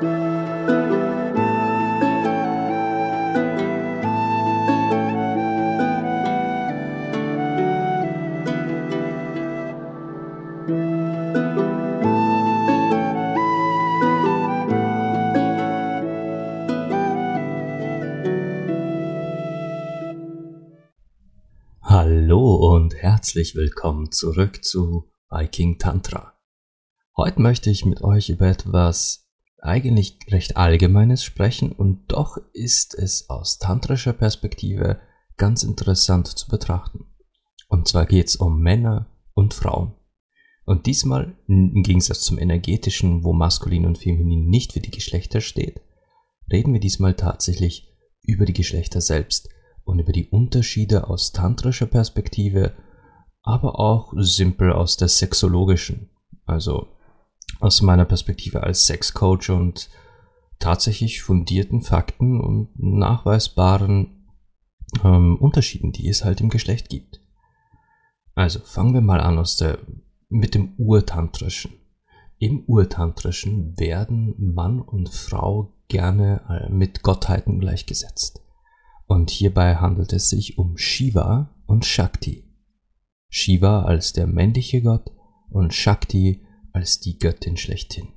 Hallo und herzlich willkommen zurück zu Viking Tantra. Heute möchte ich mit euch über etwas eigentlich recht Allgemeines sprechen und doch ist es aus tantrischer Perspektive ganz interessant zu betrachten. Und zwar geht es um Männer und Frauen. Und diesmal, im Gegensatz zum energetischen, wo maskulin und feminin nicht für die Geschlechter steht, reden wir diesmal tatsächlich über die Geschlechter selbst – und über die Unterschiede aus tantrischer Perspektive, aber auch simpel aus der sexologischen, also aus meiner Perspektive als Sexcoach und tatsächlich fundierten Fakten und nachweisbaren ähm, Unterschieden, die es halt im Geschlecht gibt. Also fangen wir mal an aus der, mit dem Urtantrischen. Im Urtantrischen werden Mann und Frau gerne äh, mit Gottheiten gleichgesetzt. Und hierbei handelt es sich um Shiva und Shakti. Shiva als der männliche Gott und Shakti als die Göttin schlechthin.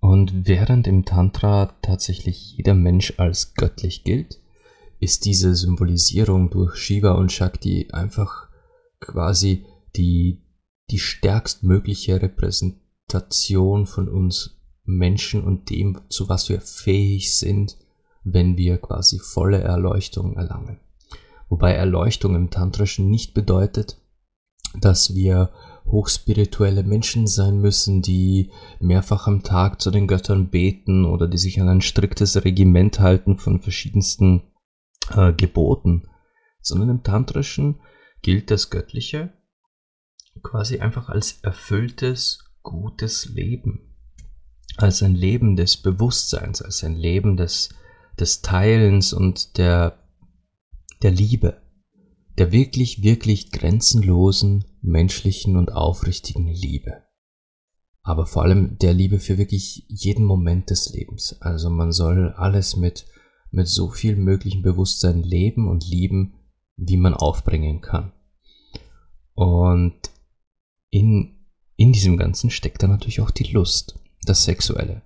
Und während im Tantra tatsächlich jeder Mensch als göttlich gilt, ist diese Symbolisierung durch Shiva und Shakti einfach quasi die, die stärkstmögliche Repräsentation von uns Menschen und dem, zu was wir fähig sind, wenn wir quasi volle Erleuchtung erlangen. Wobei Erleuchtung im Tantrischen nicht bedeutet, dass wir hochspirituelle Menschen sein müssen, die mehrfach am Tag zu den Göttern beten oder die sich an ein striktes Regiment halten von verschiedensten äh, Geboten, sondern im Tantrischen gilt das Göttliche quasi einfach als erfülltes, gutes Leben, als ein Leben des Bewusstseins, als ein Leben des des Teilens und der, der Liebe, der wirklich, wirklich grenzenlosen, menschlichen und aufrichtigen Liebe. Aber vor allem der Liebe für wirklich jeden Moment des Lebens. Also man soll alles mit, mit so viel möglichen Bewusstsein leben und lieben, wie man aufbringen kann. Und in, in diesem Ganzen steckt dann natürlich auch die Lust, das Sexuelle.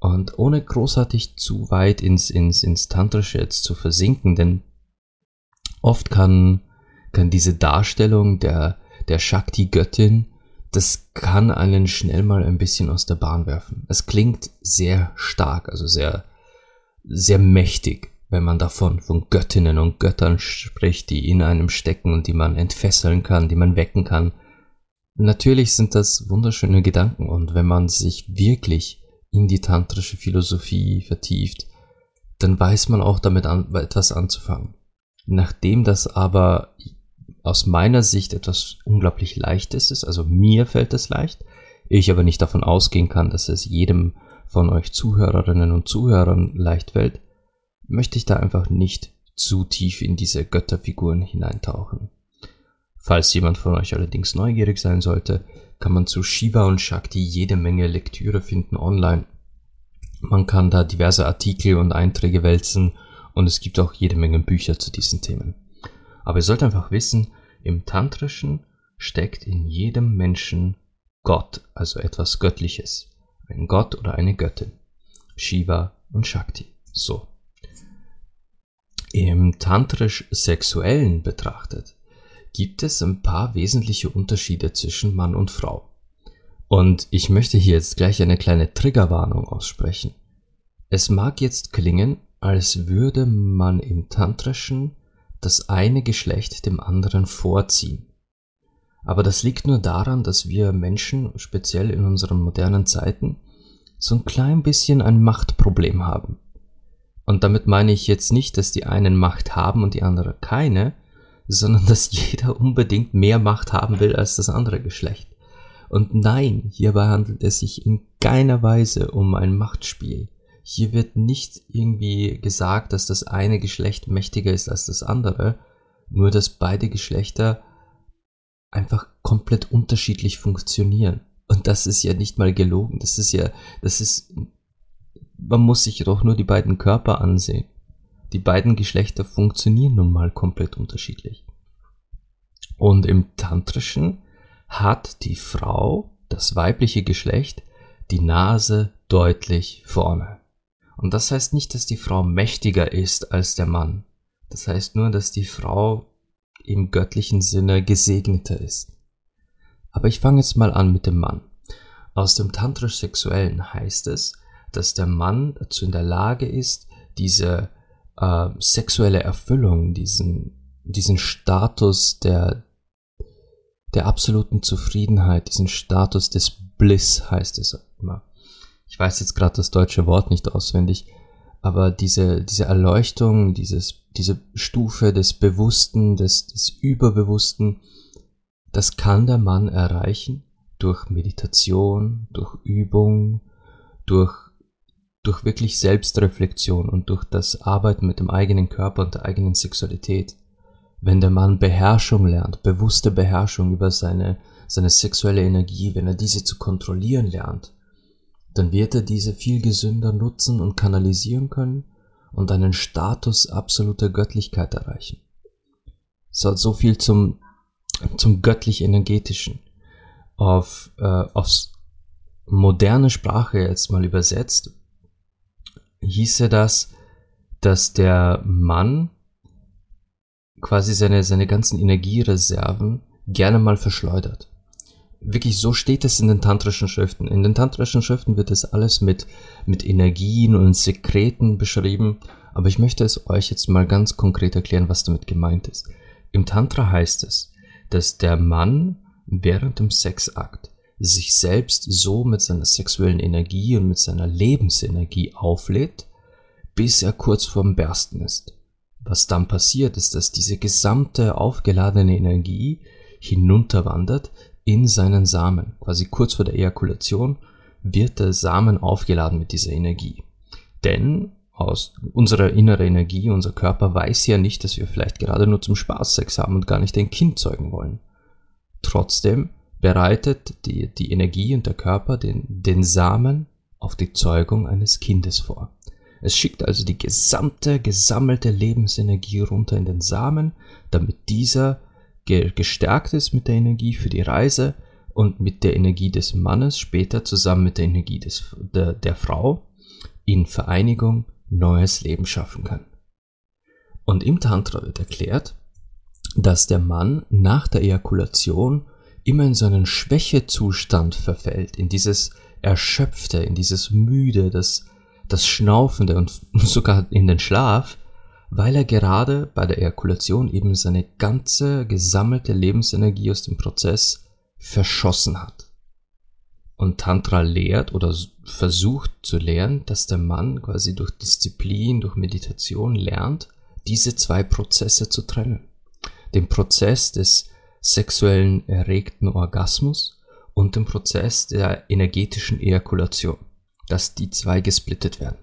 Und ohne großartig zu weit ins, ins, ins Tantrische jetzt zu versinken, denn oft kann, kann diese Darstellung der, der Shakti-Göttin, das kann einen schnell mal ein bisschen aus der Bahn werfen. Es klingt sehr stark, also sehr, sehr mächtig, wenn man davon von Göttinnen und Göttern spricht, die in einem stecken und die man entfesseln kann, die man wecken kann. Natürlich sind das wunderschöne Gedanken und wenn man sich wirklich in die tantrische Philosophie vertieft, dann weiß man auch damit an, etwas anzufangen. Nachdem das aber aus meiner Sicht etwas unglaublich Leichtes ist, also mir fällt es leicht, ich aber nicht davon ausgehen kann, dass es jedem von euch Zuhörerinnen und Zuhörern leicht fällt, möchte ich da einfach nicht zu tief in diese Götterfiguren hineintauchen. Falls jemand von euch allerdings neugierig sein sollte, kann man zu Shiva und Shakti jede Menge Lektüre finden online. Man kann da diverse Artikel und Einträge wälzen und es gibt auch jede Menge Bücher zu diesen Themen. Aber ihr sollt einfach wissen, im Tantrischen steckt in jedem Menschen Gott, also etwas Göttliches. Ein Gott oder eine Göttin. Shiva und Shakti. So. Im tantrisch-sexuellen betrachtet gibt es ein paar wesentliche Unterschiede zwischen Mann und Frau. Und ich möchte hier jetzt gleich eine kleine Triggerwarnung aussprechen. Es mag jetzt klingen, als würde man im Tantrischen das eine Geschlecht dem anderen vorziehen. Aber das liegt nur daran, dass wir Menschen, speziell in unseren modernen Zeiten, so ein klein bisschen ein Machtproblem haben. Und damit meine ich jetzt nicht, dass die einen Macht haben und die andere keine, sondern dass jeder unbedingt mehr Macht haben will als das andere Geschlecht. Und nein, hierbei handelt es sich in keiner Weise um ein Machtspiel. Hier wird nicht irgendwie gesagt, dass das eine Geschlecht mächtiger ist als das andere, nur dass beide Geschlechter einfach komplett unterschiedlich funktionieren. Und das ist ja nicht mal gelogen. Das ist ja, das ist, man muss sich doch nur die beiden Körper ansehen. Die beiden Geschlechter funktionieren nun mal komplett unterschiedlich. Und im Tantrischen hat die Frau, das weibliche Geschlecht, die Nase deutlich vorne. Und das heißt nicht, dass die Frau mächtiger ist als der Mann. Das heißt nur, dass die Frau im göttlichen Sinne gesegneter ist. Aber ich fange jetzt mal an mit dem Mann. Aus dem tantrisch-sexuellen heißt es, dass der Mann dazu in der Lage ist, diese äh, sexuelle Erfüllung, diesen, diesen Status der, der absoluten Zufriedenheit, diesen Status des Bliss heißt es immer. Ich weiß jetzt gerade das deutsche Wort nicht auswendig, aber diese, diese Erleuchtung, dieses, diese Stufe des Bewussten, des, des Überbewussten, das kann der Mann erreichen durch Meditation, durch Übung, durch, durch wirklich Selbstreflexion und durch das Arbeiten mit dem eigenen Körper und der eigenen Sexualität. Wenn der Mann Beherrschung lernt, bewusste Beherrschung über seine, seine sexuelle Energie, wenn er diese zu kontrollieren lernt, dann wird er diese viel gesünder nutzen und kanalisieren können und einen Status absoluter Göttlichkeit erreichen. So, so viel zum zum göttlich-energetischen. Auf, äh, aufs moderne Sprache jetzt mal übersetzt, hieße das, dass der Mann quasi seine, seine ganzen Energiereserven gerne mal verschleudert. Wirklich, so steht es in den tantrischen Schriften. In den tantrischen Schriften wird es alles mit, mit Energien und Sekreten beschrieben, aber ich möchte es euch jetzt mal ganz konkret erklären, was damit gemeint ist. Im Tantra heißt es, dass der Mann während dem Sexakt sich selbst so mit seiner sexuellen Energie und mit seiner Lebensenergie auflädt, bis er kurz vorm Bersten ist. Was dann passiert, ist, dass diese gesamte aufgeladene Energie hinunterwandert in seinen Samen. Quasi kurz vor der Ejakulation wird der Samen aufgeladen mit dieser Energie. Denn aus unserer inneren Energie, unser Körper weiß ja nicht, dass wir vielleicht gerade nur zum Spaß Sex haben und gar nicht ein Kind zeugen wollen. Trotzdem bereitet die, die Energie und der Körper den, den Samen auf die Zeugung eines Kindes vor. Es schickt also die gesamte gesammelte Lebensenergie runter in den Samen, damit dieser gestärkt ist mit der Energie für die Reise und mit der Energie des Mannes später zusammen mit der Energie des, der, der Frau in Vereinigung neues Leben schaffen kann. Und im Tantra wird erklärt, dass der Mann nach der Ejakulation immer in so einen Schwächezustand verfällt, in dieses Erschöpfte, in dieses Müde, das, das Schnaufende und sogar in den Schlaf, weil er gerade bei der Ejakulation eben seine ganze gesammelte Lebensenergie aus dem Prozess verschossen hat. Und Tantra lehrt oder versucht zu lernen, dass der Mann quasi durch Disziplin, durch Meditation lernt, diese zwei Prozesse zu trennen. Den Prozess des sexuellen erregten Orgasmus und den Prozess der energetischen Ejakulation, dass die zwei gesplittet werden.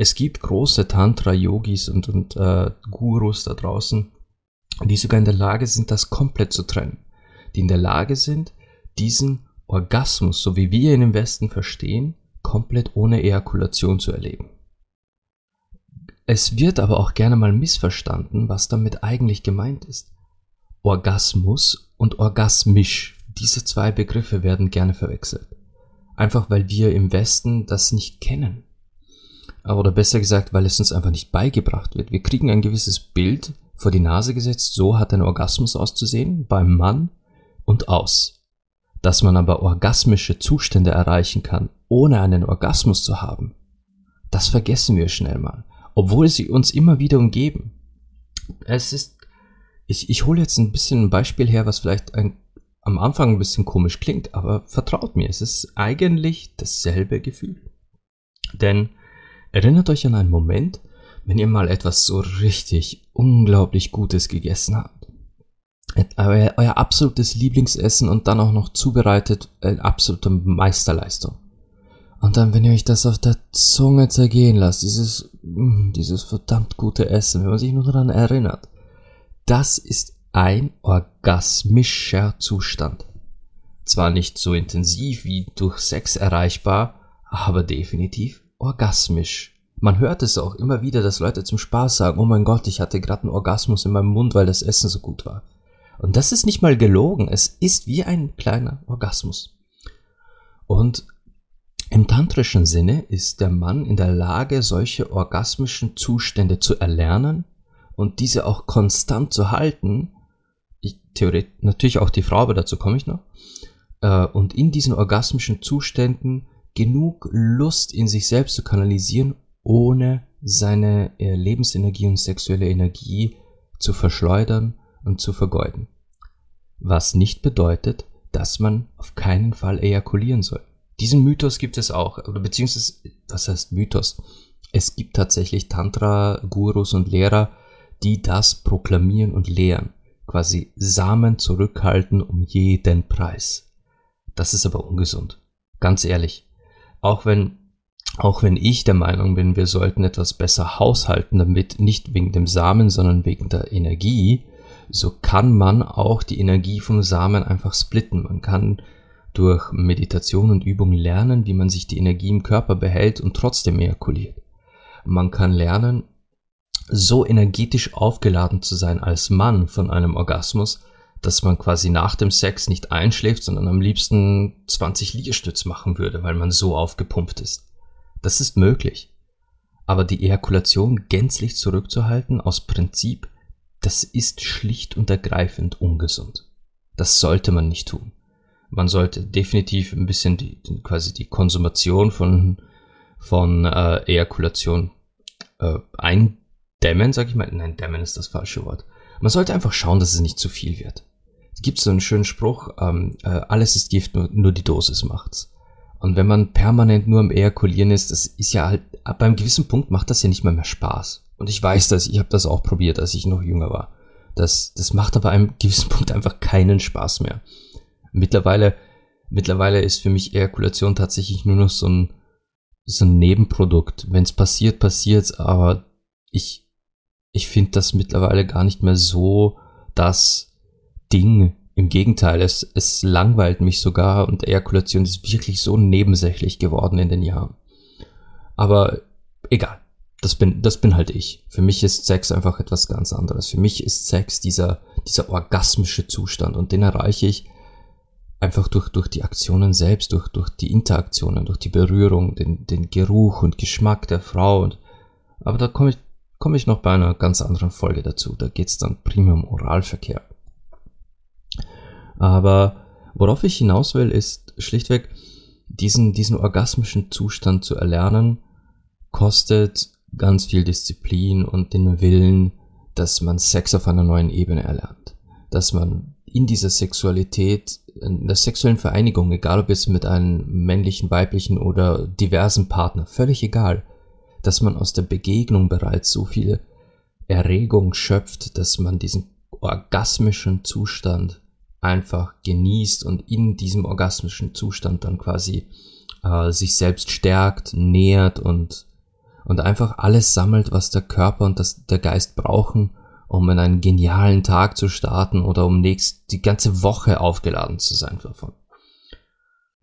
Es gibt große Tantra-Yogis und, und äh, Gurus da draußen, die sogar in der Lage sind, das komplett zu trennen. Die in der Lage sind, diesen Orgasmus, so wie wir ihn im Westen verstehen, komplett ohne Ejakulation zu erleben. Es wird aber auch gerne mal missverstanden, was damit eigentlich gemeint ist. Orgasmus und orgasmisch, diese zwei Begriffe werden gerne verwechselt. Einfach weil wir im Westen das nicht kennen. Oder besser gesagt, weil es uns einfach nicht beigebracht wird. Wir kriegen ein gewisses Bild vor die Nase gesetzt, so hat ein Orgasmus auszusehen beim Mann und aus. Dass man aber orgasmische Zustände erreichen kann, ohne einen Orgasmus zu haben, das vergessen wir schnell mal, obwohl sie uns immer wieder umgeben. Es ist, ich, ich hole jetzt ein bisschen ein Beispiel her, was vielleicht ein, am Anfang ein bisschen komisch klingt, aber vertraut mir, es ist eigentlich dasselbe Gefühl. Denn erinnert euch an einen Moment, wenn ihr mal etwas so richtig unglaublich Gutes gegessen habt euer, euer absolutes Lieblingsessen und dann auch noch zubereitet, äh, absolute Meisterleistung. Und dann, wenn ihr euch das auf der Zunge zergehen lasst, dieses, mm, dieses verdammt gute Essen, wenn man sich nur daran erinnert, das ist ein orgasmischer Zustand. zwar nicht so intensiv wie durch Sex erreichbar, aber definitiv orgasmisch. Man hört es auch immer wieder, dass Leute zum Spaß sagen, oh mein Gott, ich hatte gerade einen Orgasmus in meinem Mund, weil das Essen so gut war. Und das ist nicht mal gelogen, es ist wie ein kleiner Orgasmus. Und im tantrischen Sinne ist der Mann in der Lage, solche orgasmischen Zustände zu erlernen und diese auch konstant zu halten. Ich, theoretisch, natürlich auch die Frau, aber dazu komme ich noch. Äh, und in diesen orgasmischen Zuständen genug Lust in sich selbst zu kanalisieren, ohne seine äh, Lebensenergie und sexuelle Energie zu verschleudern und zu vergeuden. Was nicht bedeutet, dass man auf keinen Fall ejakulieren soll. Diesen Mythos gibt es auch, oder beziehungsweise, was heißt Mythos? Es gibt tatsächlich Tantra-Gurus und Lehrer, die das proklamieren und lehren, quasi Samen zurückhalten um jeden Preis. Das ist aber ungesund. Ganz ehrlich. Auch wenn auch wenn ich der Meinung bin, wir sollten etwas besser haushalten damit, nicht wegen dem Samen, sondern wegen der Energie, so kann man auch die Energie vom Samen einfach splitten. Man kann durch Meditation und Übung lernen, wie man sich die Energie im Körper behält und trotzdem ejakuliert. Man kann lernen, so energetisch aufgeladen zu sein als Mann von einem Orgasmus, dass man quasi nach dem Sex nicht einschläft, sondern am liebsten 20 Liegestütz machen würde, weil man so aufgepumpt ist. Das ist möglich. Aber die Ejakulation gänzlich zurückzuhalten aus Prinzip, das ist schlicht und ergreifend ungesund. Das sollte man nicht tun. Man sollte definitiv ein bisschen die, quasi die Konsumation von, von äh, Ejakulation äh, eindämmen, sag ich mal. Nein, dämmen ist das falsche Wort. Man sollte einfach schauen, dass es nicht zu viel wird. Gibt so einen schönen Spruch, ähm, äh, alles ist Gift, nur, nur die Dosis macht's. Und wenn man permanent nur am Ejakulieren ist, das ist ja halt, ab einem gewissen Punkt macht das ja nicht mehr mehr Spaß. Und ich weiß das, ich habe das auch probiert, als ich noch jünger war. Das, das macht aber einem gewissen Punkt einfach keinen Spaß mehr. Mittlerweile, mittlerweile ist für mich Ejakulation tatsächlich nur noch so ein, so ein Nebenprodukt. Wenn es passiert, passiert's, aber ich, ich finde das mittlerweile gar nicht mehr so das Ding, im Gegenteil, es, es langweilt mich sogar und Ejakulation ist wirklich so nebensächlich geworden in den Jahren. Aber egal. Das bin, das bin halt ich. Für mich ist Sex einfach etwas ganz anderes. Für mich ist Sex dieser, dieser orgasmische Zustand und den erreiche ich einfach durch, durch die Aktionen selbst, durch, durch die Interaktionen, durch die Berührung, den, den Geruch und Geschmack der Frau. Und, aber da komme ich, komme ich noch bei einer ganz anderen Folge dazu. Da geht's dann primär um Oralverkehr. Aber worauf ich hinaus will, ist schlichtweg, diesen, diesen orgasmischen Zustand zu erlernen, kostet ganz viel Disziplin und den Willen, dass man Sex auf einer neuen Ebene erlernt. Dass man in dieser Sexualität, in der sexuellen Vereinigung, egal ob es mit einem männlichen, weiblichen oder diversen Partner, völlig egal, dass man aus der Begegnung bereits so viel Erregung schöpft, dass man diesen orgasmischen Zustand einfach genießt und in diesem orgasmischen Zustand dann quasi äh, sich selbst stärkt, nährt und, und einfach alles sammelt, was der Körper und das, der Geist brauchen, um in einen genialen Tag zu starten oder um nächst die ganze Woche aufgeladen zu sein davon.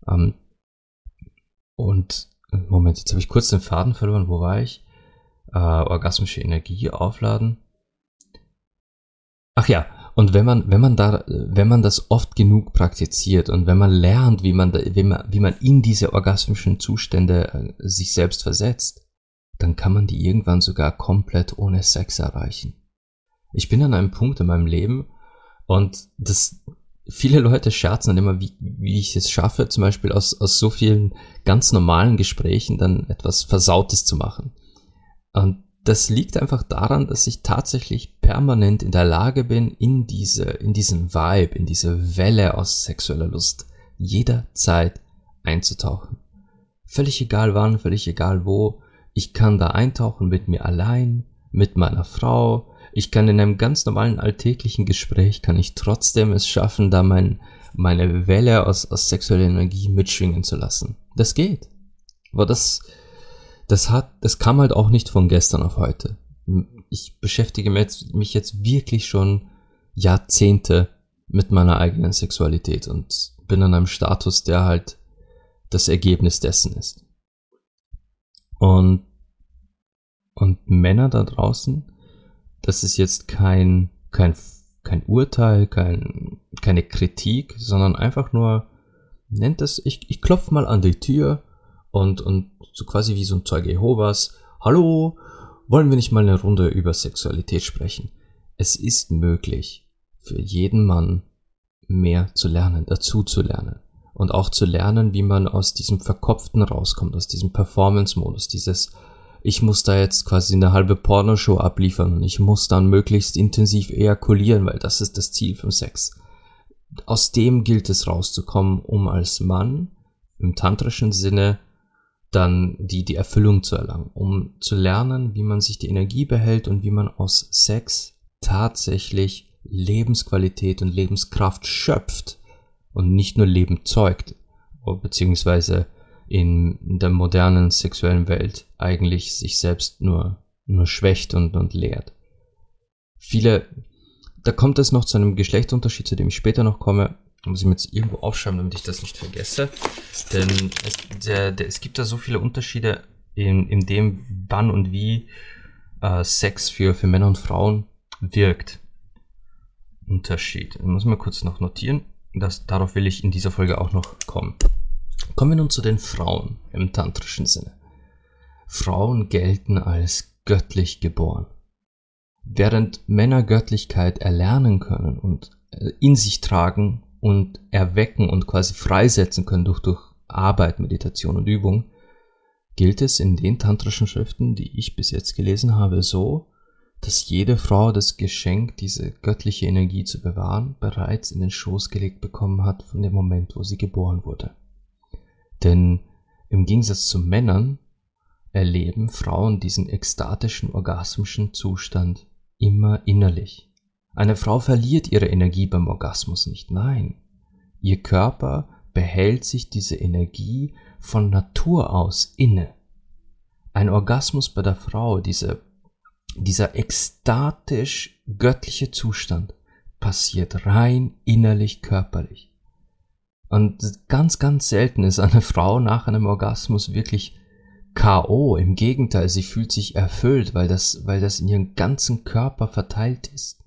Ähm, und Moment, jetzt habe ich kurz den Faden verloren. Wo war ich? Äh, orgasmische Energie aufladen. Ach ja, und wenn man, wenn man da, wenn man das oft genug praktiziert und wenn man lernt, wie man, wie man, wie man in diese orgasmischen Zustände äh, sich selbst versetzt, dann kann man die irgendwann sogar komplett ohne Sex erreichen. Ich bin an einem Punkt in meinem Leben und das, viele Leute scherzen dann immer, wie, wie ich es schaffe, zum Beispiel aus, aus so vielen ganz normalen Gesprächen dann etwas Versautes zu machen. Und das liegt einfach daran, dass ich tatsächlich permanent in der Lage bin, in diese, in diesen Vibe, in diese Welle aus sexueller Lust jederzeit einzutauchen. Völlig egal wann, völlig egal wo. Ich kann da eintauchen mit mir allein, mit meiner Frau. Ich kann in einem ganz normalen alltäglichen Gespräch, kann ich trotzdem es schaffen, da mein, meine Welle aus, aus sexueller Energie mitschwingen zu lassen. Das geht. Aber das, das hat, das kam halt auch nicht von gestern auf heute. Ich beschäftige mich jetzt wirklich schon Jahrzehnte mit meiner eigenen Sexualität und bin an einem Status, der halt das Ergebnis dessen ist. Und, und Männer da draußen, das ist jetzt kein, kein, kein Urteil, kein, keine Kritik, sondern einfach nur, nennt es, ich, ich klopfe mal an die Tür und, und so quasi wie so ein Zeuge Jehovas, hallo, wollen wir nicht mal eine Runde über Sexualität sprechen? Es ist möglich, für jeden Mann mehr zu lernen, dazu zu lernen. Und auch zu lernen, wie man aus diesem Verkopften rauskommt, aus diesem Performance-Modus, dieses, ich muss da jetzt quasi eine halbe Pornoshow abliefern und ich muss dann möglichst intensiv ejakulieren, weil das ist das Ziel vom Sex. Aus dem gilt es rauszukommen, um als Mann im tantrischen Sinne dann die, die Erfüllung zu erlangen, um zu lernen, wie man sich die Energie behält und wie man aus Sex tatsächlich Lebensqualität und Lebenskraft schöpft und nicht nur Leben zeugt, beziehungsweise in der modernen sexuellen Welt eigentlich sich selbst nur, nur schwächt und, und lehrt. Viele, da kommt es noch zu einem Geschlechtunterschied, zu dem ich später noch komme, muss ich mir jetzt irgendwo aufschreiben, damit ich das nicht vergesse. Denn es, der, der, es gibt da so viele Unterschiede in, in dem, wann und wie äh, Sex für, für Männer und Frauen wirkt. Unterschied. Ich muss mal kurz noch notieren. Das, darauf will ich in dieser Folge auch noch kommen. Kommen wir nun zu den Frauen im tantrischen Sinne. Frauen gelten als göttlich geboren. Während Männer Göttlichkeit erlernen können und äh, in sich tragen und erwecken und quasi freisetzen können durch, durch Arbeit, Meditation und Übung, gilt es in den tantrischen Schriften, die ich bis jetzt gelesen habe, so, dass jede Frau das Geschenk, diese göttliche Energie zu bewahren, bereits in den Schoß gelegt bekommen hat von dem Moment, wo sie geboren wurde. Denn im Gegensatz zu Männern erleben Frauen diesen ekstatischen, orgasmischen Zustand immer innerlich. Eine Frau verliert ihre Energie beim Orgasmus nicht, nein. Ihr Körper behält sich diese Energie von Natur aus inne. Ein Orgasmus bei der Frau, diese, dieser ekstatisch göttliche Zustand, passiert rein innerlich körperlich. Und ganz, ganz selten ist eine Frau nach einem Orgasmus wirklich K.O. Im Gegenteil, sie fühlt sich erfüllt, weil das, weil das in ihrem ganzen Körper verteilt ist.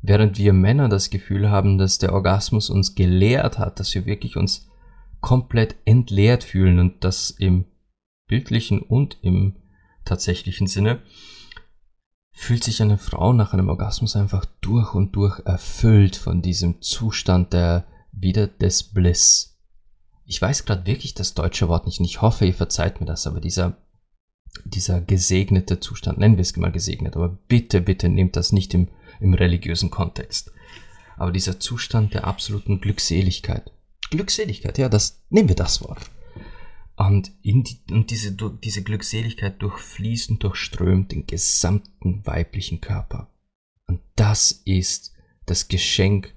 Während wir Männer das Gefühl haben, dass der Orgasmus uns gelehrt hat, dass wir wirklich uns komplett entleert fühlen und das im bildlichen und im tatsächlichen Sinne, fühlt sich eine Frau nach einem Orgasmus einfach durch und durch erfüllt von diesem Zustand der wieder des Bliss. Ich weiß gerade wirklich das deutsche Wort nicht und ich hoffe, ihr verzeiht mir das, aber dieser dieser gesegnete Zustand, nennen wir es mal gesegnet, aber bitte, bitte nehmt das nicht im im religiösen Kontext. Aber dieser Zustand der absoluten Glückseligkeit. Glückseligkeit, ja, das nehmen wir das Wort. Und, die, und diese, diese Glückseligkeit durchfließt und durchströmt den gesamten weiblichen Körper. Und das ist das Geschenk,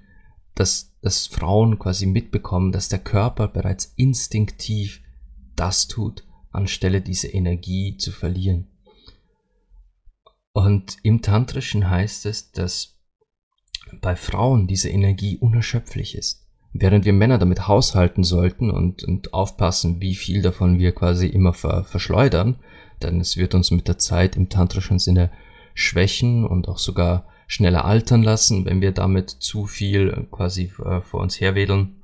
das, das Frauen quasi mitbekommen, dass der Körper bereits instinktiv das tut, anstelle diese Energie zu verlieren. Und im Tantrischen heißt es, dass bei Frauen diese Energie unerschöpflich ist. Während wir Männer damit haushalten sollten und, und aufpassen, wie viel davon wir quasi immer ver, verschleudern, denn es wird uns mit der Zeit im tantrischen Sinne schwächen und auch sogar schneller altern lassen, wenn wir damit zu viel quasi äh, vor uns herwedeln.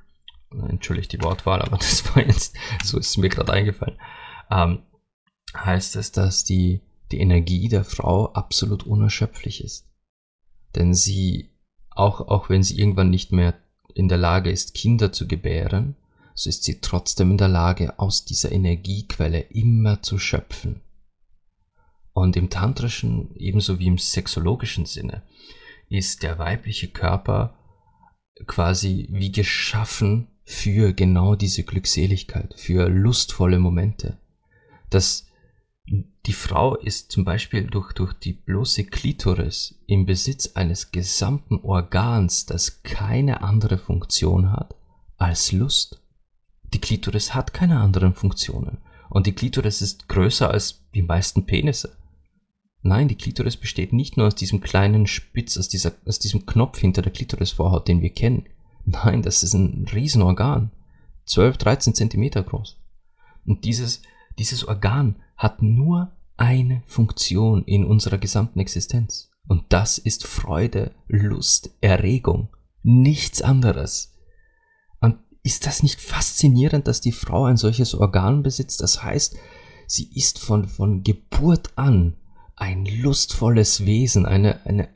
Entschuldigt die Wortwahl, aber das war jetzt, so ist es mir gerade eingefallen. Ähm, heißt es, dass die die Energie der Frau absolut unerschöpflich ist. Denn sie, auch, auch wenn sie irgendwann nicht mehr in der Lage ist, Kinder zu gebären, so ist sie trotzdem in der Lage, aus dieser Energiequelle immer zu schöpfen. Und im tantrischen ebenso wie im sexologischen Sinne ist der weibliche Körper quasi wie geschaffen für genau diese Glückseligkeit, für lustvolle Momente. Das die Frau ist zum Beispiel durch, durch die bloße Klitoris im Besitz eines gesamten Organs, das keine andere Funktion hat als Lust. Die Klitoris hat keine anderen Funktionen. Und die Klitoris ist größer als die meisten Penisse. Nein, die Klitoris besteht nicht nur aus diesem kleinen Spitz, aus, dieser, aus diesem Knopf hinter der Klitorisvorhaut, den wir kennen. Nein, das ist ein Riesenorgan. 12, 13 Zentimeter groß. Und dieses, dieses Organ hat nur eine Funktion in unserer gesamten Existenz. Und das ist Freude, Lust, Erregung. Nichts anderes. Und ist das nicht faszinierend, dass die Frau ein solches Organ besitzt? Das heißt, sie ist von, von Geburt an ein lustvolles Wesen, eine, eine,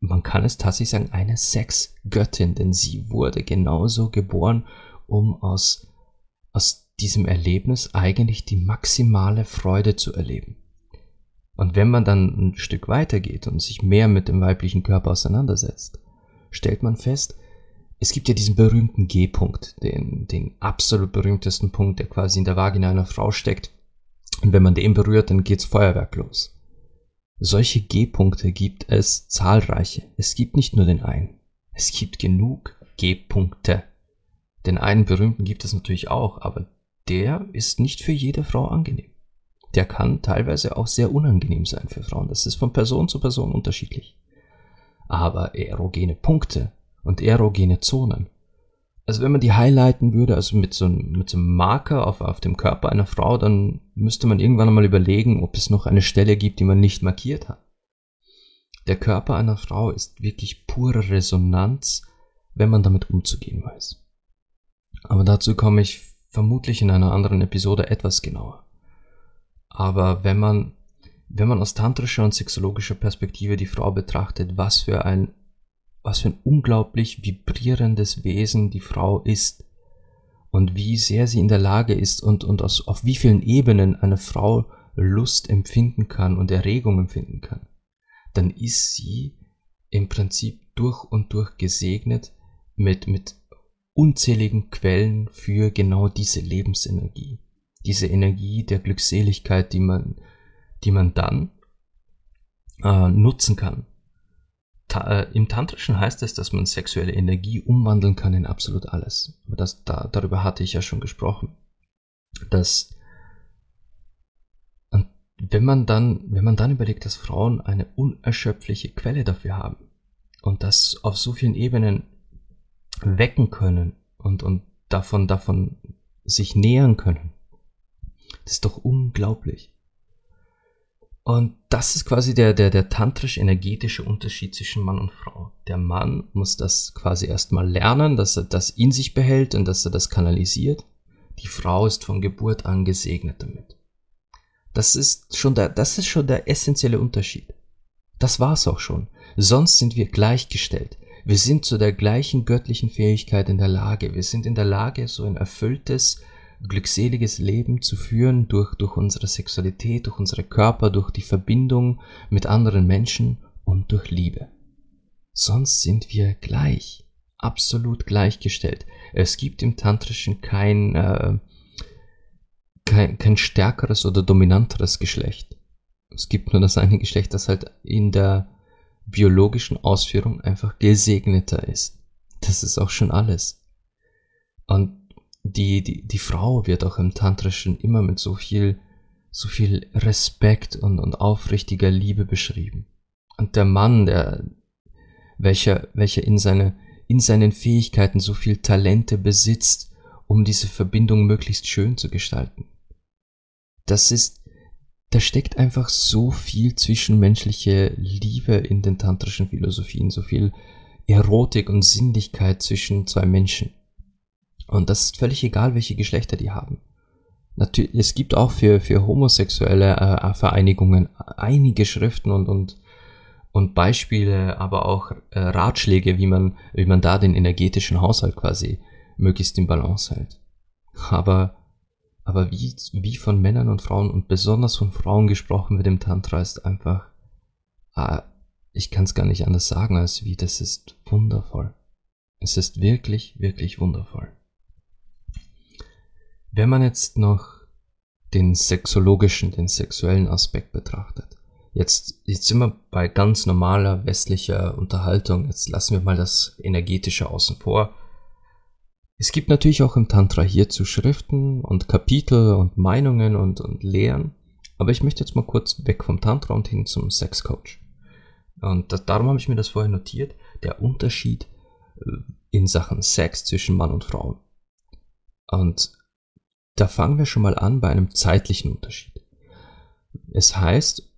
man kann es tatsächlich sagen, eine Sexgöttin, denn sie wurde genauso geboren, um aus, aus diesem Erlebnis eigentlich die maximale Freude zu erleben. Und wenn man dann ein Stück weitergeht und sich mehr mit dem weiblichen Körper auseinandersetzt, stellt man fest, es gibt ja diesen berühmten G-Punkt, den, den absolut berühmtesten Punkt, der quasi in der Vagina einer Frau steckt. Und wenn man den berührt, dann geht's Feuerwerk los. Solche G-Punkte gibt es zahlreiche. Es gibt nicht nur den einen. Es gibt genug G-Punkte. Den einen berühmten gibt es natürlich auch, aber der ist nicht für jede Frau angenehm. Der kann teilweise auch sehr unangenehm sein für Frauen. Das ist von Person zu Person unterschiedlich. Aber erogene Punkte und erogene Zonen. Also wenn man die highlighten würde, also mit so, einem, mit so einem Marker auf, auf dem Körper einer Frau, dann müsste man irgendwann einmal überlegen, ob es noch eine Stelle gibt, die man nicht markiert hat. Der Körper einer Frau ist wirklich pure Resonanz, wenn man damit umzugehen weiß. Aber dazu komme ich vermutlich in einer anderen Episode etwas genauer. Aber wenn man, wenn man aus tantrischer und sexologischer Perspektive die Frau betrachtet, was für ein, was für ein unglaublich vibrierendes Wesen die Frau ist und wie sehr sie in der Lage ist und, und aus, auf wie vielen Ebenen eine Frau Lust empfinden kann und Erregung empfinden kann, dann ist sie im Prinzip durch und durch gesegnet mit, mit unzähligen Quellen für genau diese Lebensenergie, diese Energie der Glückseligkeit, die man, die man dann äh, nutzen kann. Ta äh, Im Tantrischen heißt es, dass man sexuelle Energie umwandeln kann in absolut alles. Aber das, da, darüber hatte ich ja schon gesprochen. Dass wenn man dann, wenn man dann überlegt, dass Frauen eine unerschöpfliche Quelle dafür haben und das auf so vielen Ebenen wecken können und, und davon, davon sich nähern können. Das ist doch unglaublich. Und das ist quasi der, der, der tantrisch-energetische Unterschied zwischen Mann und Frau. Der Mann muss das quasi erstmal lernen, dass er das in sich behält und dass er das kanalisiert. Die Frau ist von Geburt an gesegnet damit. Das ist schon der, das ist schon der essentielle Unterschied. Das war's auch schon. Sonst sind wir gleichgestellt. Wir sind zu der gleichen göttlichen Fähigkeit in der Lage. Wir sind in der Lage, so ein erfülltes, glückseliges Leben zu führen durch, durch unsere Sexualität, durch unsere Körper, durch die Verbindung mit anderen Menschen und durch Liebe. Sonst sind wir gleich, absolut gleichgestellt. Es gibt im Tantrischen kein, äh, kein, kein stärkeres oder dominanteres Geschlecht. Es gibt nur das eine Geschlecht, das halt in der biologischen Ausführung einfach gesegneter ist. Das ist auch schon alles. Und die, die, die Frau wird auch im Tantrischen immer mit so viel, so viel Respekt und, und aufrichtiger Liebe beschrieben. Und der Mann, der, welcher, welcher in seine, in seinen Fähigkeiten so viel Talente besitzt, um diese Verbindung möglichst schön zu gestalten. Das ist da steckt einfach so viel zwischenmenschliche Liebe in den tantrischen Philosophien, so viel Erotik und Sinnlichkeit zwischen zwei Menschen. Und das ist völlig egal, welche Geschlechter die haben. Natürlich, es gibt auch für, für homosexuelle äh, Vereinigungen einige Schriften und, und, und Beispiele, aber auch äh, Ratschläge, wie man, wie man da den energetischen Haushalt quasi möglichst in Balance hält. Aber aber wie, wie von Männern und Frauen und besonders von Frauen gesprochen wird im Tantra ist einfach, ah, ich kann es gar nicht anders sagen als wie, das ist wundervoll. Es ist wirklich, wirklich wundervoll. Wenn man jetzt noch den sexologischen, den sexuellen Aspekt betrachtet, jetzt, jetzt sind wir bei ganz normaler westlicher Unterhaltung, jetzt lassen wir mal das Energetische außen vor es gibt natürlich auch im Tantra hierzu Schriften und Kapitel und Meinungen und, und Lehren, aber ich möchte jetzt mal kurz weg vom Tantra und hin zum Sexcoach. Und das, darum habe ich mir das vorher notiert, der Unterschied äh, in Sachen Sex zwischen Mann und Frau. Und da fangen wir schon mal an bei einem zeitlichen Unterschied. Es heißt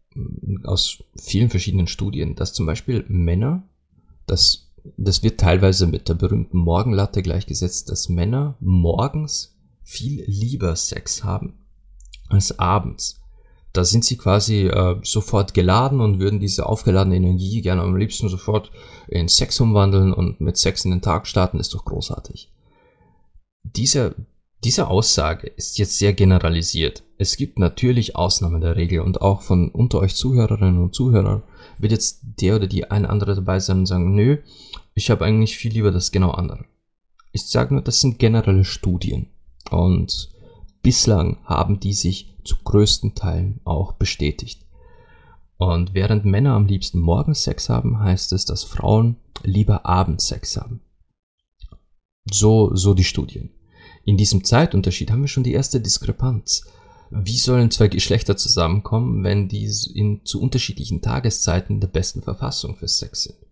aus vielen verschiedenen Studien, dass zum Beispiel Männer, das, das wird teilweise mit der berühmten Morgenlatte gleichgesetzt, dass Männer morgens viel lieber Sex haben als abends. Da sind sie quasi äh, sofort geladen und würden diese aufgeladene Energie gerne am liebsten sofort in Sex umwandeln und mit Sex in den Tag starten, ist doch großartig. Diese, diese Aussage ist jetzt sehr generalisiert. Es gibt natürlich Ausnahmen der Regel und auch von unter euch Zuhörerinnen und Zuhörern wird jetzt der oder die ein andere dabei sein und sagen, nö, ich habe eigentlich viel lieber das genau andere. Ich sage nur, das sind generelle Studien und bislang haben die sich zu größten Teilen auch bestätigt. Und während Männer am liebsten morgens Sex haben, heißt es, dass Frauen lieber abends Sex haben. So, so die Studien. In diesem Zeitunterschied haben wir schon die erste Diskrepanz. Wie sollen zwei Geschlechter zusammenkommen, wenn die in, zu unterschiedlichen Tageszeiten der besten Verfassung für Sex sind?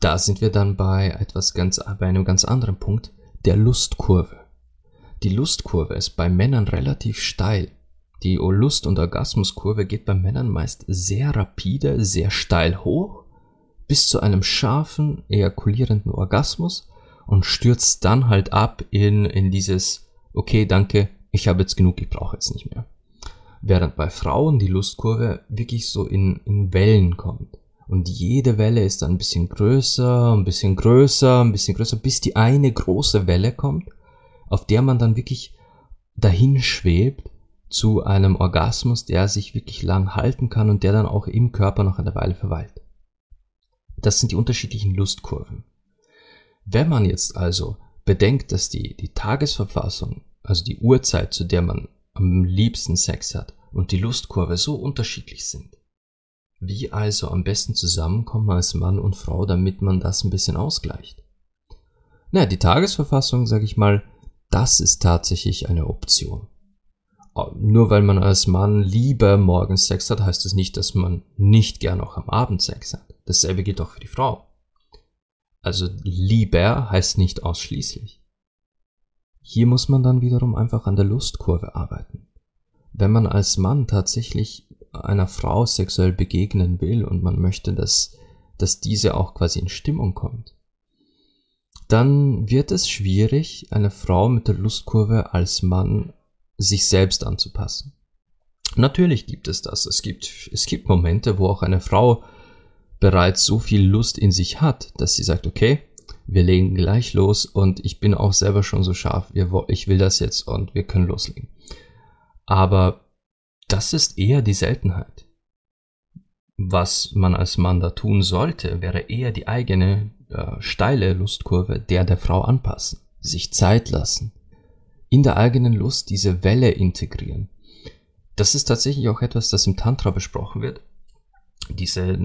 Da sind wir dann bei etwas ganz, bei einem ganz anderen Punkt, der Lustkurve. Die Lustkurve ist bei Männern relativ steil. Die Lust- und Orgasmuskurve geht bei Männern meist sehr rapide, sehr steil hoch, bis zu einem scharfen, ejakulierenden Orgasmus und stürzt dann halt ab in, in dieses, okay, danke, ich habe jetzt genug, ich brauche jetzt nicht mehr. Während bei Frauen die Lustkurve wirklich so in, in Wellen kommt. Und jede Welle ist dann ein bisschen größer, ein bisschen größer, ein bisschen größer, bis die eine große Welle kommt, auf der man dann wirklich dahin schwebt zu einem Orgasmus, der sich wirklich lang halten kann und der dann auch im Körper noch eine Weile verweilt. Das sind die unterschiedlichen Lustkurven. Wenn man jetzt also bedenkt, dass die, die Tagesverfassung, also die Uhrzeit, zu der man am liebsten Sex hat, und die Lustkurve so unterschiedlich sind, wie also am besten zusammenkommen als Mann und Frau, damit man das ein bisschen ausgleicht? Na, die Tagesverfassung, sage ich mal, das ist tatsächlich eine Option. Nur weil man als Mann lieber morgens Sex hat, heißt das nicht, dass man nicht gern auch am Abend Sex hat. Dasselbe gilt auch für die Frau. Also lieber heißt nicht ausschließlich. Hier muss man dann wiederum einfach an der Lustkurve arbeiten. Wenn man als Mann tatsächlich einer Frau sexuell begegnen will und man möchte, dass, dass diese auch quasi in Stimmung kommt, dann wird es schwierig, eine Frau mit der Lustkurve als Mann sich selbst anzupassen. Natürlich gibt es das. Es gibt, es gibt Momente, wo auch eine Frau bereits so viel Lust in sich hat, dass sie sagt, okay, wir legen gleich los und ich bin auch selber schon so scharf, ich will das jetzt und wir können loslegen. Aber das ist eher die Seltenheit. Was man als Mann da tun sollte, wäre eher die eigene äh, steile Lustkurve der der Frau anpassen, sich Zeit lassen, in der eigenen Lust diese Welle integrieren. Das ist tatsächlich auch etwas, das im Tantra besprochen wird, diese,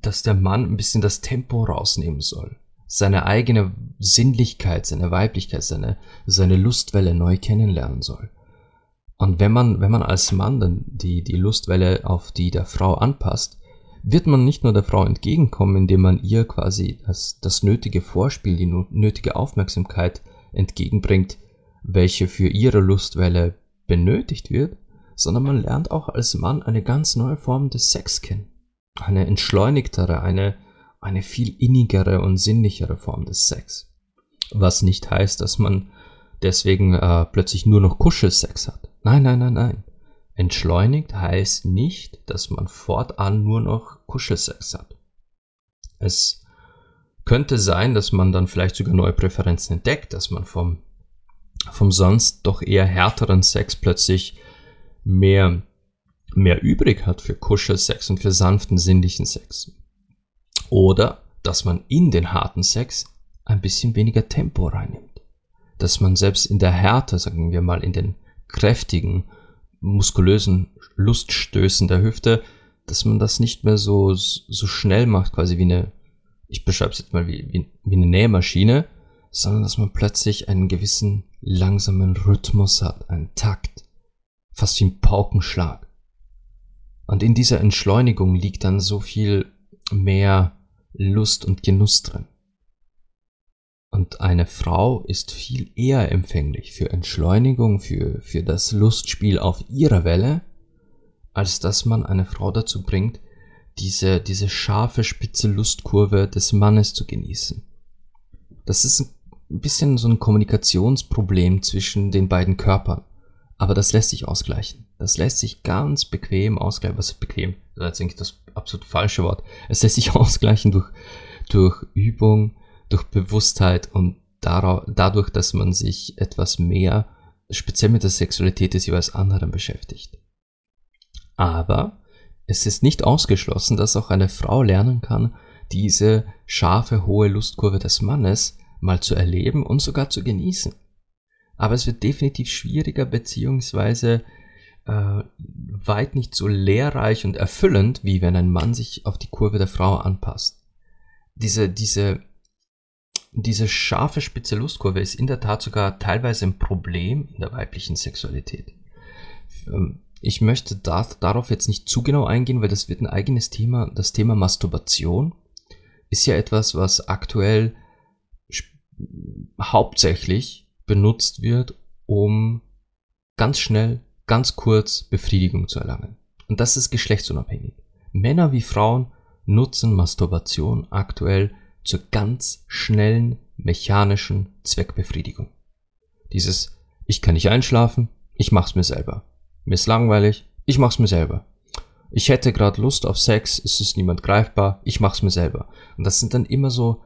dass der Mann ein bisschen das Tempo rausnehmen soll, seine eigene Sinnlichkeit, seine Weiblichkeit, seine, seine Lustwelle neu kennenlernen soll. Und wenn man, wenn man als Mann dann die, die Lustwelle auf die der Frau anpasst, wird man nicht nur der Frau entgegenkommen, indem man ihr quasi das, das nötige Vorspiel, die nötige Aufmerksamkeit entgegenbringt, welche für ihre Lustwelle benötigt wird, sondern man lernt auch als Mann eine ganz neue Form des Sex kennen eine entschleunigtere, eine, eine viel innigere und sinnlichere Form des Sex. Was nicht heißt, dass man deswegen äh, plötzlich nur noch Kuschelsex hat. Nein, nein, nein, nein. Entschleunigt heißt nicht, dass man fortan nur noch Kuschelsex hat. Es könnte sein, dass man dann vielleicht sogar neue Präferenzen entdeckt, dass man vom, vom sonst doch eher härteren Sex plötzlich mehr mehr übrig hat für Kuschelsex und für sanften, sinnlichen Sex. Oder dass man in den harten Sex ein bisschen weniger Tempo reinnimmt. Dass man selbst in der Härte, sagen wir mal, in den kräftigen, muskulösen Luststößen der Hüfte, dass man das nicht mehr so, so schnell macht, quasi wie eine, ich beschreibe es jetzt mal wie, wie, wie eine Nähmaschine, sondern dass man plötzlich einen gewissen langsamen Rhythmus hat, einen Takt, fast wie ein Paukenschlag. Und in dieser Entschleunigung liegt dann so viel mehr Lust und Genuss drin. Und eine Frau ist viel eher empfänglich für Entschleunigung, für, für das Lustspiel auf ihrer Welle, als dass man eine Frau dazu bringt, diese, diese scharfe, spitze Lustkurve des Mannes zu genießen. Das ist ein bisschen so ein Kommunikationsproblem zwischen den beiden Körpern. Aber das lässt sich ausgleichen. Das lässt sich ganz bequem ausgleichen. Was ist bequem? Das ist eigentlich das absolut falsche Wort. Es lässt sich ausgleichen durch, durch Übung, durch Bewusstheit und dadurch, dass man sich etwas mehr speziell mit der Sexualität des jeweils anderen beschäftigt. Aber es ist nicht ausgeschlossen, dass auch eine Frau lernen kann, diese scharfe, hohe Lustkurve des Mannes mal zu erleben und sogar zu genießen. Aber es wird definitiv schwieriger beziehungsweise äh, weit nicht so lehrreich und erfüllend, wie wenn ein Mann sich auf die Kurve der Frau anpasst. Diese, diese, diese scharfe spitze Lustkurve ist in der Tat sogar teilweise ein Problem in der weiblichen Sexualität. Ähm, ich möchte da, darauf jetzt nicht zu genau eingehen, weil das wird ein eigenes Thema. Das Thema Masturbation ist ja etwas, was aktuell hauptsächlich benutzt wird, um ganz schnell, ganz kurz Befriedigung zu erlangen. Und das ist geschlechtsunabhängig. Männer wie Frauen nutzen Masturbation aktuell zur ganz schnellen mechanischen Zweckbefriedigung. Dieses ich kann nicht einschlafen, ich mach's mir selber. Mir ist langweilig, ich mach's mir selber. Ich hätte gerade Lust auf Sex, es ist niemand greifbar, ich mach's mir selber. Und das sind dann immer so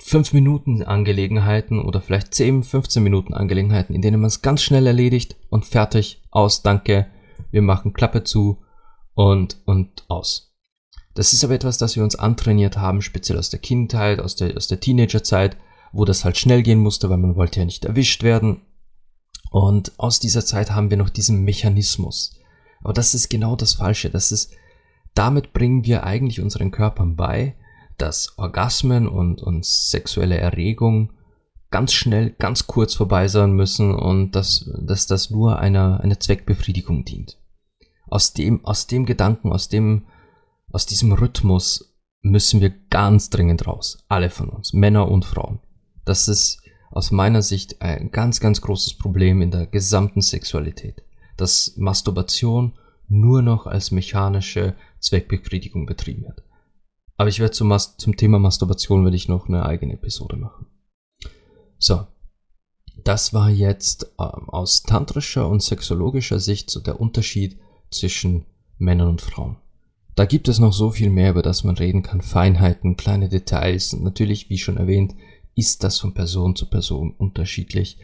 5 Minuten Angelegenheiten oder vielleicht 10, 15 Minuten Angelegenheiten, in denen man es ganz schnell erledigt und fertig, aus, danke, wir machen Klappe zu und, und aus. Das ist aber etwas, das wir uns antrainiert haben, speziell aus der Kindheit, aus der, aus der Teenagerzeit, wo das halt schnell gehen musste, weil man wollte ja nicht erwischt werden und aus dieser Zeit haben wir noch diesen Mechanismus. Aber das ist genau das Falsche. Das ist, damit bringen wir eigentlich unseren Körpern bei, dass Orgasmen und, und sexuelle Erregung ganz schnell, ganz kurz vorbei sein müssen und dass, dass das nur einer, einer Zweckbefriedigung dient. Aus dem, aus dem Gedanken, aus dem, aus diesem Rhythmus müssen wir ganz dringend raus. Alle von uns, Männer und Frauen. Das ist, aus meiner Sicht ein ganz, ganz großes Problem in der gesamten Sexualität, dass Masturbation nur noch als mechanische Zweckbefriedigung betrieben wird. Aber ich werde zum, zum Thema Masturbation werde ich noch eine eigene Episode machen. So, das war jetzt ähm, aus tantrischer und sexologischer Sicht so der Unterschied zwischen Männern und Frauen. Da gibt es noch so viel mehr, über das man reden kann, Feinheiten, kleine Details und natürlich, wie schon erwähnt, ist das von Person zu Person unterschiedlich.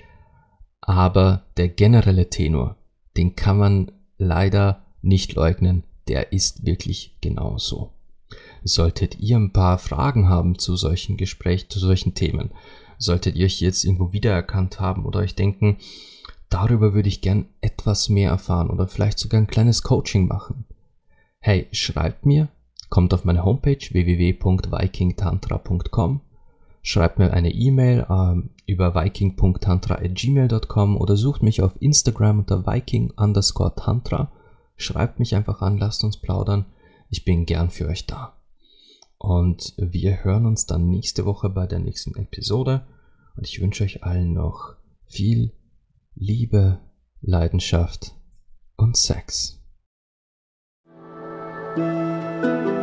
Aber der generelle Tenor, den kann man leider nicht leugnen, der ist wirklich genau so. Solltet ihr ein paar Fragen haben zu solchen Gesprächen, zu solchen Themen, solltet ihr euch jetzt irgendwo wiedererkannt haben oder euch denken, darüber würde ich gern etwas mehr erfahren oder vielleicht sogar ein kleines Coaching machen. Hey, schreibt mir, kommt auf meine Homepage www.vikingtantra.com schreibt mir eine E-Mail ähm, über viking.tantra.gmail.com oder sucht mich auf Instagram unter viking underscore tantra. Schreibt mich einfach an, lasst uns plaudern. Ich bin gern für euch da. Und wir hören uns dann nächste Woche bei der nächsten Episode. Und ich wünsche euch allen noch viel Liebe, Leidenschaft und Sex. Música